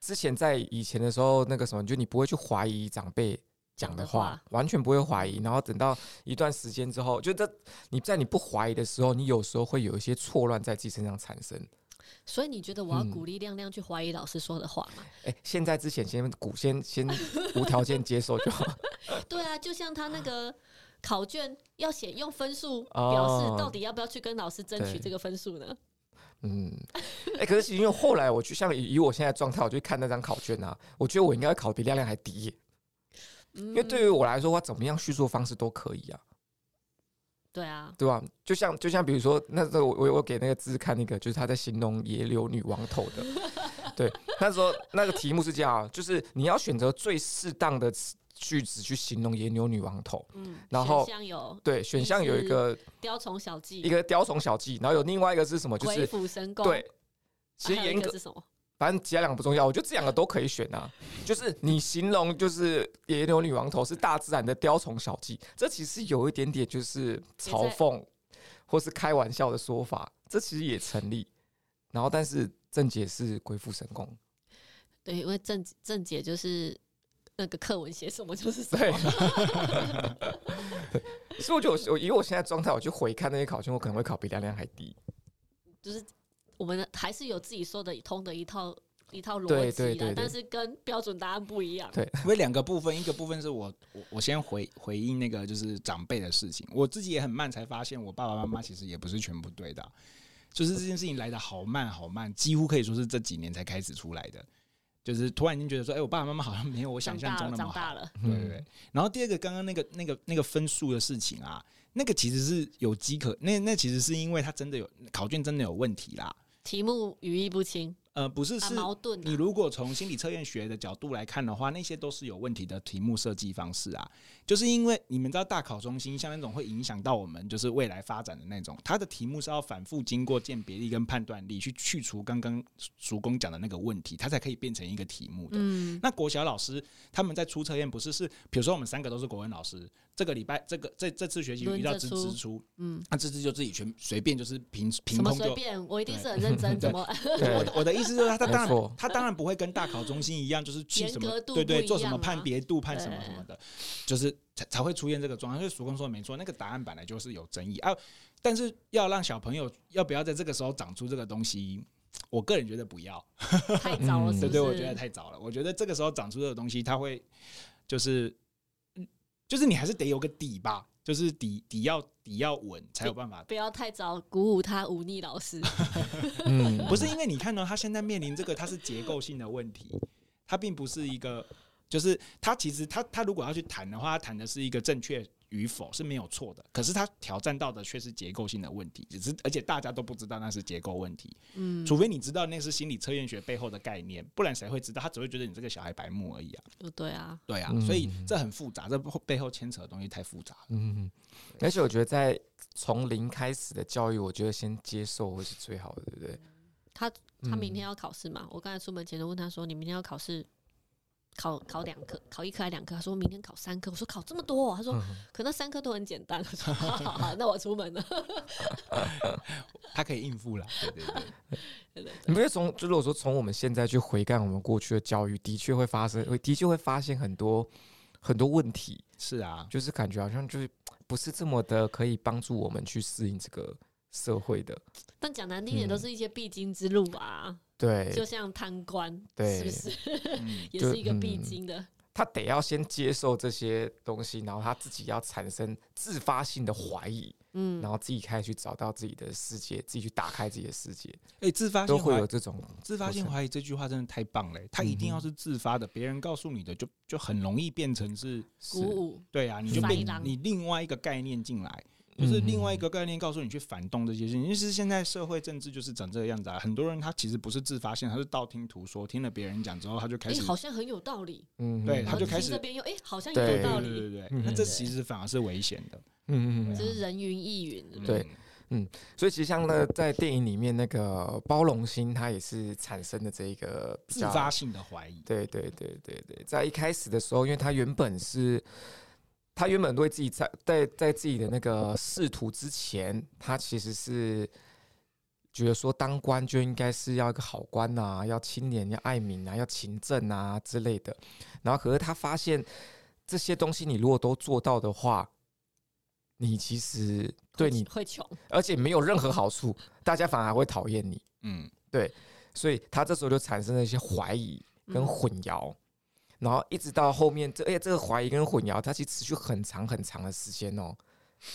之前在以前的时候，那个什么，就你不会去怀疑长辈。讲的话完全不会怀疑，然后等到一段时间之后，就这你在你不怀疑的时候，你有时候会有一些错乱在自己身上产生。所以你觉得我要鼓励亮亮去怀疑老师说的话吗？哎、嗯欸，现在之前先鼓先先 无条件接受就好。对啊，就像他那个考卷要写用分数表示，到底要不要去跟老师争取这个分数呢？嗯，哎、欸，可是因为后来我就像以我现在状态，我就看那张考卷啊，我觉得我应该考比亮亮还低。因为对于我来说，我怎么样叙述方式都可以啊。对啊，对吧？就像就像比如说，那时候我我我给那个字看那个，就是他在形容野柳女王头的。对，那时候那个题目是这样，就是你要选择最适当的句子去形容野柳女王头。嗯，然后对选项有一个雕虫小技，一个雕虫小技，然后有另外一个是什么？就是鬼斧神工。对，其实严格是什么？反正其他两个不重要，我觉得这两个都可以选啊。就是你形容就是野牛女王头是大自然的雕虫小技，这其实有一点点就是嘲讽或是开玩笑的说法，这其实也成立。然后，但是郑姐是鬼斧神工。对，因为郑郑姐就是那个课文写什么就是什么。对，所以我就我以我现在状态，我去回看那些考卷，我可能会考比亮亮还低。就是。我们还是有自己说的通的一套一套逻辑的，但是跟标准答案不一样。对，因为两个部分，一个部分是我我我先回回应那个就是长辈的事情，我自己也很慢才发现，我爸爸妈妈其实也不是全部对的，就是这件事情来的好慢好慢，几乎可以说是这几年才开始出来的，就是突然间觉得说，哎，我爸爸妈妈好像没有我想象中那么好。长大了，对对对。然后第二个，刚刚那个那个那个分数的事情啊，那个其实是有机可，那那其实是因为他真的有考卷真的有问题啦。题目语义不清，呃，不是，是矛盾。你如果从心理测验学的角度来看的话，那些都是有问题的题目设计方式啊。就是因为你们知道，大考中心像那种会影响到我们就是未来发展的那种，它的题目是要反复经过鉴别力跟判断力去去除刚刚叔公讲的那个问题，它才可以变成一个题目的。嗯，那国小老师他们在出测验不是是，比如说我们三个都是国文老师，这个礼拜这个这这次学习遇到支支出，嗯，那支支就自己全随便就是凭凭空就随便，我一定是很认真，怎么？我我的意思就是他他当然他当然不会跟大考中心一样，就是去什么对对做什么判别度判什么什么的，就是才才会出现这个状况。所以曙光说的没错，那个答案本来就是有争议啊，但是要让小朋友要不要在这个时候长出这个东西？我个人觉得不要，太早了，对对，我觉得太早了。我觉得这个时候长出这个东西，它会就是，就是你还是得有个底吧，就是底底要底要稳，才有办法。不要太早鼓舞他忤逆老师。嗯，不是因为你看到他现在面临这个，它是结构性的问题，它并不是一个，就是他其实他他如果要去谈的话，他谈的是一个正确。与否是没有错的，可是他挑战到的却是结构性的问题，只是而且大家都不知道那是结构问题，嗯，除非你知道那是心理测验学背后的概念，不然谁会知道？他只会觉得你这个小孩白目而已啊。对啊，对啊，所以这很复杂，这背后牵扯的东西太复杂了。嗯，而且我觉得在从零开始的教育，我觉得先接受会是最好的，对不对？他他明天要考试嘛？我刚才出门前就问他说：“你明天要考试？”考考两科，考一科还两科？他说明天考三科。我说考这么多，他说可那三科都很简单。我说好好好，那我出门了。他可以应付了。对对对，对，对，你不是从就如果说从我们现在去回看我们过去的教育，的确会发生，会的确会发现很多很多问题。是啊，就是感觉好像就是不是这么的可以帮助我们去适应这个社会的。但讲难听点，都是一些必经之路啊。对，就像贪官，对，是不是？也是一个必经的。他得要先接受这些东西，然后他自己要产生自发性的怀疑，嗯，然后自己开始去找到自己的世界，自己去打开自己的世界。哎，自发性都会有这种自发性怀疑，这句话真的太棒了。他一定要是自发的，别人告诉你的，就就很容易变成是鼓舞。对啊，你就变你另外一个概念进来。就是另外一个概念，告诉你去反动这些事情。其实现在社会政治就是长这个样子啊。很多人他其实不是自发性，他是道听途说，听了别人讲之后，他就开始，好像很有道理。嗯，对，他就开始这边又哎，好像有道理。对对对，那这其实反而是危险的。嗯嗯，就是人云亦云。对，嗯，所以其实像呢在电影里面那个包容心，它也是产生的这一个自发性的怀疑。对对对对对，在一开始的时候，因为他原本是。他原本对自己在在在自己的那个仕途之前，他其实是觉得说当官就应该是要一个好官呐、啊，要清廉、要爱民啊，要勤政啊之类的。然后可是他发现这些东西，你如果都做到的话，你其实对你会穷，而且没有任何好处，大家反而会讨厌你。嗯，对，所以他这时候就产生了一些怀疑跟混淆。然后一直到后面，这哎，这个怀疑跟混淆，它其实持续很长很长的时间哦。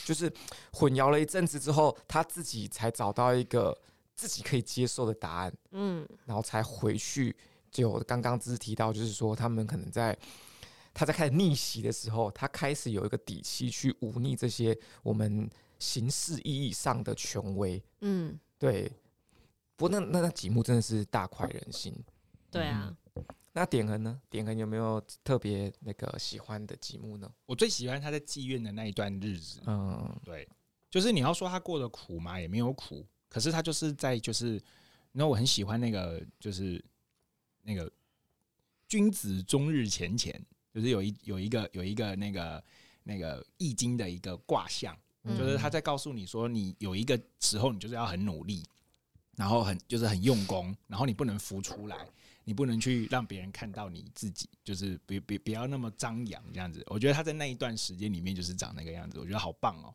就是混淆了一阵子之后，他自己才找到一个自己可以接受的答案。嗯，然后才回去。就刚刚只是提到，就是说他们可能在他在开始逆袭的时候，他开始有一个底气去忤逆这些我们形式意义上的权威。嗯，对。不过那那那几幕真的是大快人心。对啊。那点恒呢？点恒有没有特别那个喜欢的节目呢？我最喜欢他在妓院的那一段日子。嗯，对，就是你要说他过得苦嘛，也没有苦。可是他就是在就是，那我很喜欢那个就是那个君子终日乾乾，就是有一有一个有一个那个那个易经的一个卦象，就是他在告诉你说，你有一个时候你就是要很努力，然后很就是很用功，然后你不能浮出来。你不能去让别人看到你自己，就是别别不要那么张扬这样子。我觉得他在那一段时间里面就是长那个样子，我觉得好棒哦。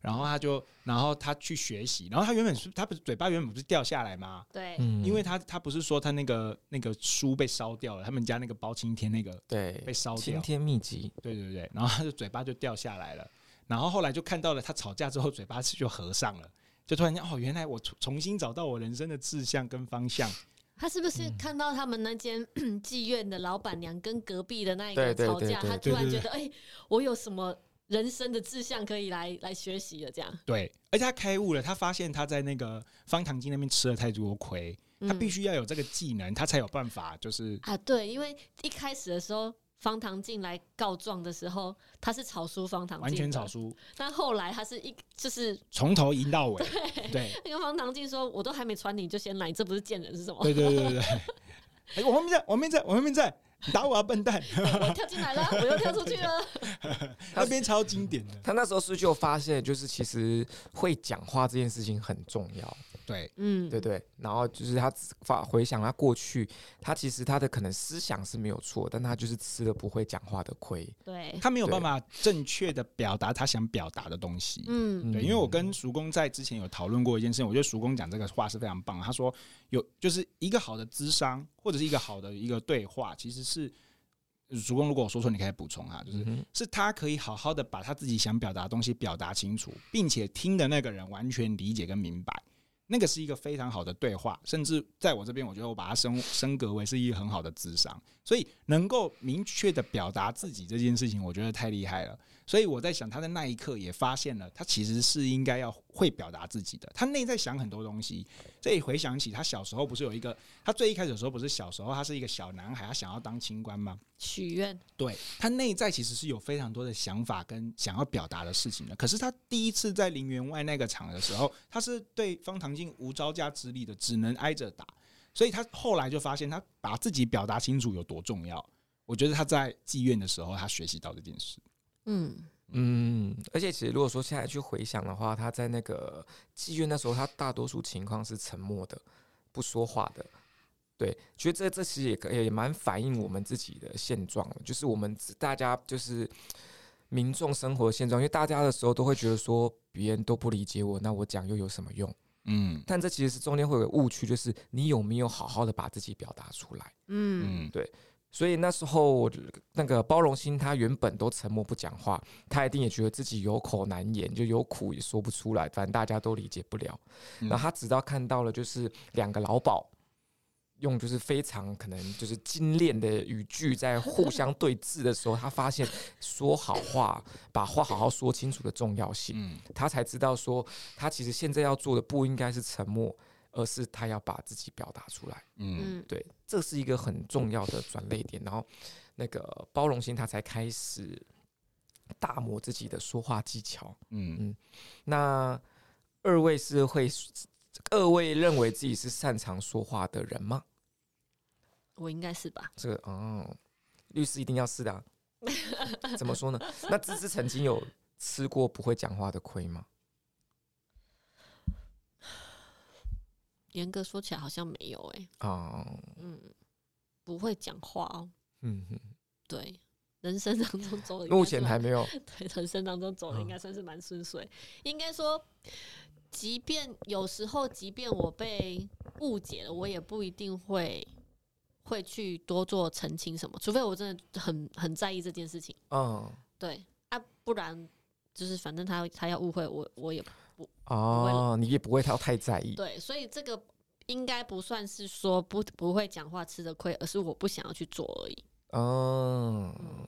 然后他就，然后他去学习，然后他原本是他不是嘴巴原本不是掉下来吗？对，因为他他不是说他那个那个书被烧掉了，他们家那个包青天那个对被烧掉，青天秘籍，对对对，然后他的嘴巴就掉下来了，然后后来就看到了他吵架之后嘴巴就合上了，就突然间哦，原来我重重新找到我人生的志向跟方向。他是不是看到他们那间 妓院的老板娘跟隔壁的那一个吵架，他突然觉得，哎，我有什么人生的志向可以来来学习了？这样对，而且他开悟了，他发现他在那个方唐镜那边吃了太多亏，他必须要有这个技能，他才有办法，就是啊，对，因为一开始的时候。方唐镜来告状的时候，他是草书方唐镜，完全草书。但后来他是一就是从头赢到尾。对，对 那个方唐镜说：“我都还没传你就先来，你这不是贱人是什么？”对对对对，哎，我后面在，我后面在，我后面在，你打我啊，笨蛋！我跳进来了，我又跳出去了。那边超经典的。他那时候是就发现，就是其实会讲话这件事情很重要。对，嗯，对对，然后就是他发回想他过去，他其实他的可能思想是没有错，但他就是吃了不会讲话的亏。对，他没有办法正确的表达他想表达的东西。嗯，对，因为我跟叔公在之前有讨论过一件事情，我觉得叔公讲这个话是非常棒。他说有就是一个好的智商或者是一个好的一个对话，其实是叔公如果我说错，你可以补充啊，就是是他可以好好的把他自己想表达的东西表达清楚，并且听的那个人完全理解跟明白。那个是一个非常好的对话，甚至在我这边，我觉得我把它升升格为是一个很好的智商，所以能够明确的表达自己这件事情，我觉得太厉害了。所以我在想，他的那一刻也发现了，他其实是应该要会表达自己的。他内在想很多东西。这一回想起他小时候，不是有一个，他最一开始的时候不是小时候，他是一个小男孩，他想要当清官吗？许愿。对，他内在其实是有非常多的想法跟想要表达的事情的。可是他第一次在林员外那个场的时候，他是对方唐镜无招架之力的，只能挨着打。所以他后来就发现，他把自己表达清楚有多重要。我觉得他在妓院的时候，他学习到这件事。嗯嗯，而且其实如果说现在去回想的话，他在那个妓院那时候，他大多数情况是沉默的，不说话的。对，觉得这这其实也可也蛮反映我们自己的现状，就是我们大家就是民众生活的现状，因为大家的时候都会觉得说别人都不理解我，那我讲又有什么用？嗯，但这其实是中间会有个误区，就是你有没有好好的把自己表达出来？嗯，对。所以那时候，那个包容心他原本都沉默不讲话，他一定也觉得自己有口难言，就有苦也说不出来，反正大家都理解不了。然后他直到看到了，就是两个老鴇用就是非常可能就是精炼的语句在互相对峙的时候，他发现说好话，把话好好说清楚的重要性。他才知道说，他其实现在要做的不应该是沉默。而是他要把自己表达出来，嗯，对，这是一个很重要的转捩点。然后，那个包容心他才开始打磨自己的说话技巧，嗯嗯。那二位是会，二位认为自己是擅长说话的人吗？我应该是吧。这个哦，律师一定要是的啊。怎么说呢？那芝芝曾经有吃过不会讲话的亏吗？严格说起来，好像没有哎、欸。哦，嗯，不会讲话哦。嗯哼，对，人生当中走的目前还没有。对，人生当中走的应该算是蛮顺遂。应该说，即便有时候，即便我被误解了，我也不一定会会去多做澄清什么，除非我真的很很在意这件事情。嗯，对啊，不然就是反正他他要误会我，我也。不哦，你也不会太太在意。对，所以这个应该不算是说不不会讲话吃的亏，而是我不想要去做而已。哦，嗯、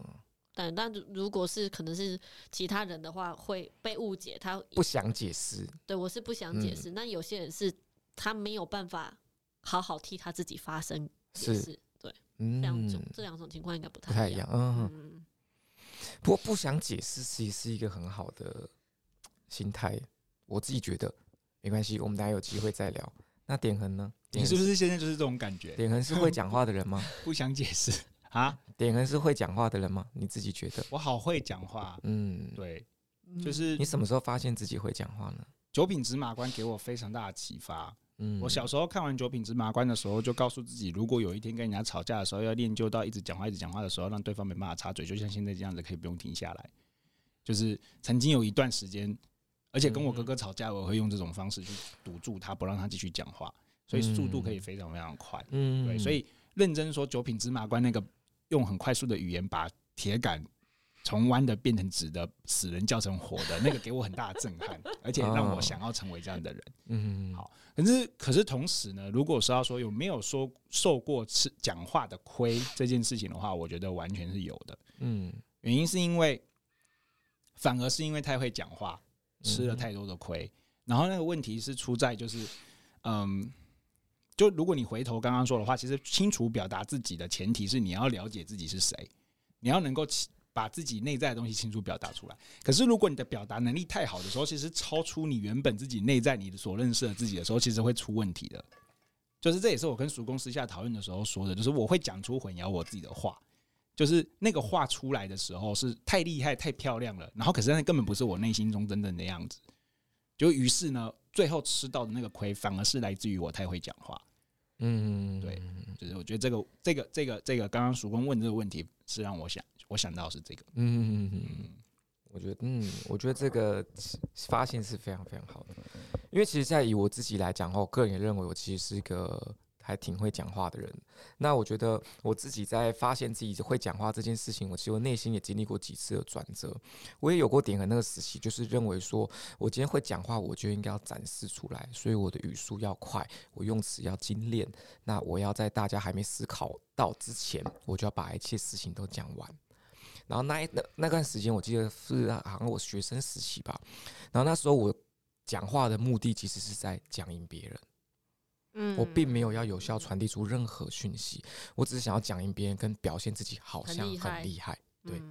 但但如果是可能是其他人的话，会被误解，他不想解释。对，我是不想解释。那、嗯、有些人是他没有办法好好替他自己发声，是对，嗯、这两种这两种情况应该不太不太一样。嗯，嗯不过不想解释其实是一个很好的心态。我自己觉得没关系，我们大家有机会再聊。那点恒呢？你是不是现在就是这种感觉？点恒是会讲话的人吗？不想解释啊？点恒是会讲话的人吗？你自己觉得？我好会讲话，嗯，对，就是你什么时候发现自己会讲话呢？九品芝麻官给我非常大的启发。嗯，我小时候看完九品芝麻官的时候，就告诉自己，如果有一天跟人家吵架的时候，要练就到一直讲话、一直讲话的时候，让对方没办法插嘴，就像现在这样子，可以不用停下来。就是曾经有一段时间。而且跟我哥哥吵架，我会用这种方式去堵住他，不让他继续讲话，所以速度可以非常非常快。嗯，对，所以认真说，九品芝麻官那个用很快速的语言把铁杆从弯的变成直的，死人叫成活的，那个给我很大的震撼，而且让我想要成为这样的人。嗯，好。可是，可是同时呢，如果说要说有没有说受过吃讲话的亏这件事情的话，我觉得完全是有的。嗯，原因是因为反而是因为太会讲话。吃了太多的亏，然后那个问题是出在就是，嗯，就如果你回头刚刚说的话，其实清楚表达自己的前提是你要了解自己是谁，你要能够把自己内在的东西清楚表达出来。可是如果你的表达能力太好的时候，其实超出你原本自己内在你所认识的自己的时候，其实会出问题的。就是这也是我跟叔公私下讨论的时候说的，就是我会讲出混淆我自己的话，就是那个话出来的时候是太厉害、太漂亮了，然后可是那根本不是我内心中真正的样子，就于是呢，最后吃到的那个亏反而是来自于我太会讲话。嗯，对，就是我觉得这个、这个、这个、这个，刚刚叔公问这个问题是让我想，我想到是这个。嗯嗯嗯。我觉得，嗯，我觉得这个发现是非常非常好的，因为其实，在以我自己来讲的话，我个人也认为我其实是一个还挺会讲话的人。那我觉得我自己在发现自己会讲话这件事情，我其实我内心也经历过几次的转折。我也有过点和那个时期，就是认为说我今天会讲话，我就应该要展示出来，所以我的语速要快，我用词要精炼。那我要在大家还没思考到之前，我就要把一切事情都讲完。然后那那那段时间，我记得是好像我学生时期吧。然后那时候我讲话的目的其实是在讲赢别人，嗯，我并没有要有效传递出任何讯息，我只是想要讲赢别人，跟表现自己好像很厉害，对。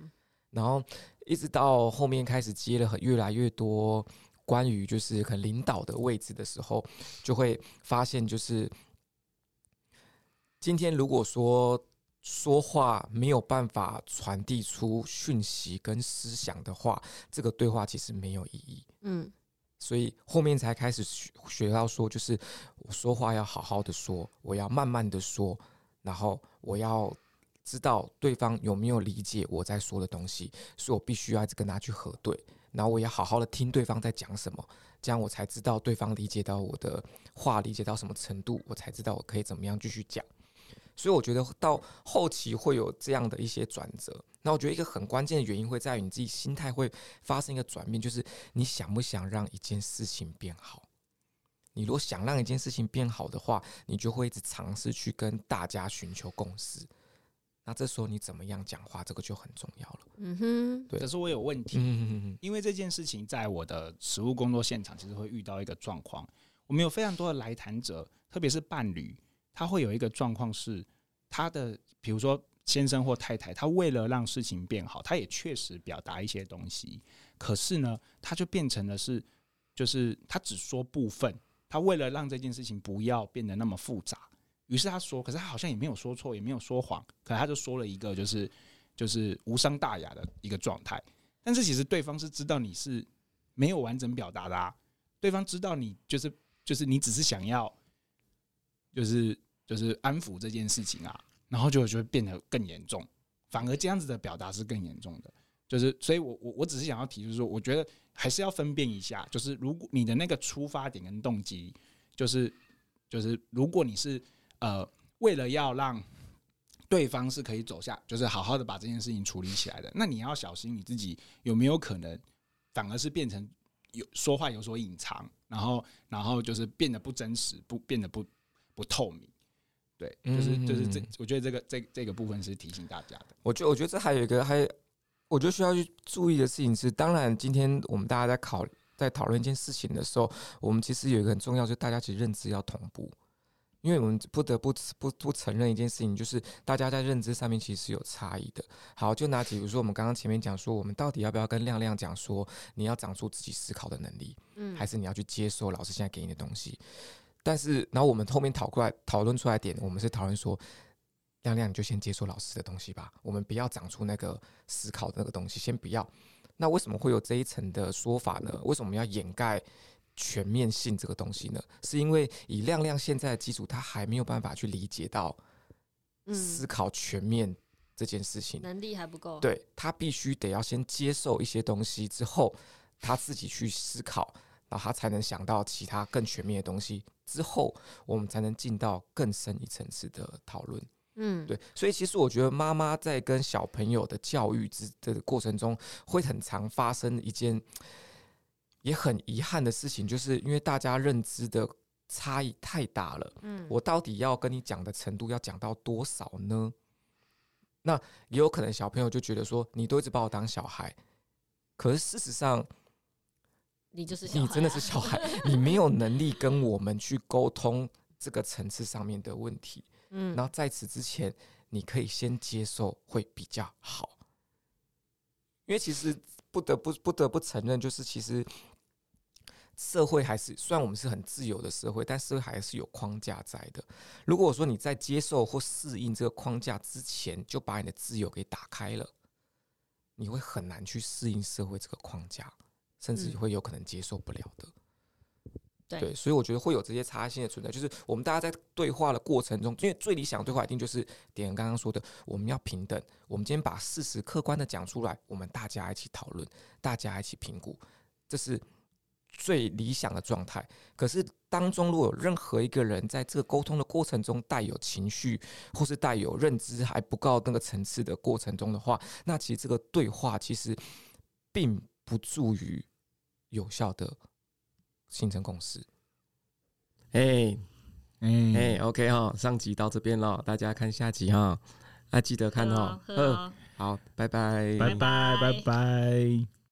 然后一直到后面开始接了很越来越多关于就是可能领导的位置的时候，就会发现就是今天如果说。说话没有办法传递出讯息跟思想的话，这个对话其实没有意义。嗯，所以后面才开始学学到说，就是我说话要好好的说，我要慢慢的说，然后我要知道对方有没有理解我在说的东西，所以我必须要跟他去核对，然后我也好好的听对方在讲什么，这样我才知道对方理解到我的话理解到什么程度，我才知道我可以怎么样继续讲。所以我觉得到后期会有这样的一些转折。那我觉得一个很关键的原因会在于你自己心态会发生一个转变，就是你想不想让一件事情变好？你如果想让一件事情变好的话，你就会一直尝试去跟大家寻求共识。那这时候你怎么样讲话，这个就很重要了。嗯哼，对。可是我有问题，因为这件事情在我的实务工作现场，其实会遇到一个状况。我们有非常多的来谈者，特别是伴侣。他会有一个状况是，他的比如说先生或太太，他为了让事情变好，他也确实表达一些东西，可是呢，他就变成了是，就是他只说部分，他为了让这件事情不要变得那么复杂，于是他说，可是他好像也没有说错，也没有说谎，可他就说了一个就是就是无伤大雅的一个状态，但是其实对方是知道你是没有完整表达的啊，对方知道你就是就是你只是想要就是。就是安抚这件事情啊，然后就就会变得更严重，反而这样子的表达是更严重的。就是，所以我我我只是想要提出说，我觉得还是要分辨一下，就是如果你的那个出发点跟动机，就是就是如果你是呃为了要让对方是可以走下，就是好好的把这件事情处理起来的，那你要小心你自己有没有可能反而是变成有说话有所隐藏，然后然后就是变得不真实，不变得不不透明。对，就是就是这，我觉得这个这这个部分是提醒大家的。我觉得我觉得这还有一个还，我觉得需要去注意的事情是，当然今天我们大家在考在讨论一件事情的时候，我们其实有一个很重要，就是大家其实认知要同步，因为我们不得不不不承认一件事情，就是大家在认知上面其实是有差异的。好，就拿比如说我们刚刚前面讲说，我们到底要不要跟亮亮讲说，你要长出自己思考的能力，嗯，还是你要去接受老师现在给你的东西？但是，然后我们后面讨过来讨论出来点，我们是讨论说，亮亮你就先接受老师的东西吧，我们不要长出那个思考的那个东西，先不要。那为什么会有这一层的说法呢？为什么要掩盖全面性这个东西呢？是因为以亮亮现在的基础，他还没有办法去理解到思考全面这件事情，能力还不够。对，他必须得要先接受一些东西之后，他自己去思考。然后他才能想到其他更全面的东西，之后我们才能进到更深一层次的讨论。嗯，对，所以其实我觉得妈妈在跟小朋友的教育之的过程中，会很常发生一件 也很遗憾的事情，就是因为大家认知的差异太大了。嗯，我到底要跟你讲的程度要讲到多少呢？那也有可能小朋友就觉得说，你都一直把我当小孩，可是事实上。你就是你真的是小孩，你没有能力跟我们去沟通这个层次上面的问题。嗯，然后在此之前，你可以先接受会比较好，因为其实不得不不得不承认，就是其实，社会还是虽然我们是很自由的社会，但社会还是有框架在的。如果说你在接受或适应这个框架之前，就把你的自由给打开了，你会很难去适应社会这个框架，甚至会有可能接受不了的。对，对，所以我觉得会有这些差异性的存在，就是我们大家在对话的过程中，因为最理想的对话一定就是点刚刚说的，我们要平等。我们今天把事实客观的讲出来，我们大家一起讨论，大家一起评估，这是最理想的状态。可是当中如果有任何一个人在这个沟通的过程中带有情绪，或是带有认知还不够那个层次的过程中的话，那其实这个对话其实并不助于有效的。形成共识，哎哎哎，OK 哈，上集到这边了，大家看下集哈，啊记得看哈，嗯，好，拜拜，拜拜，拜拜。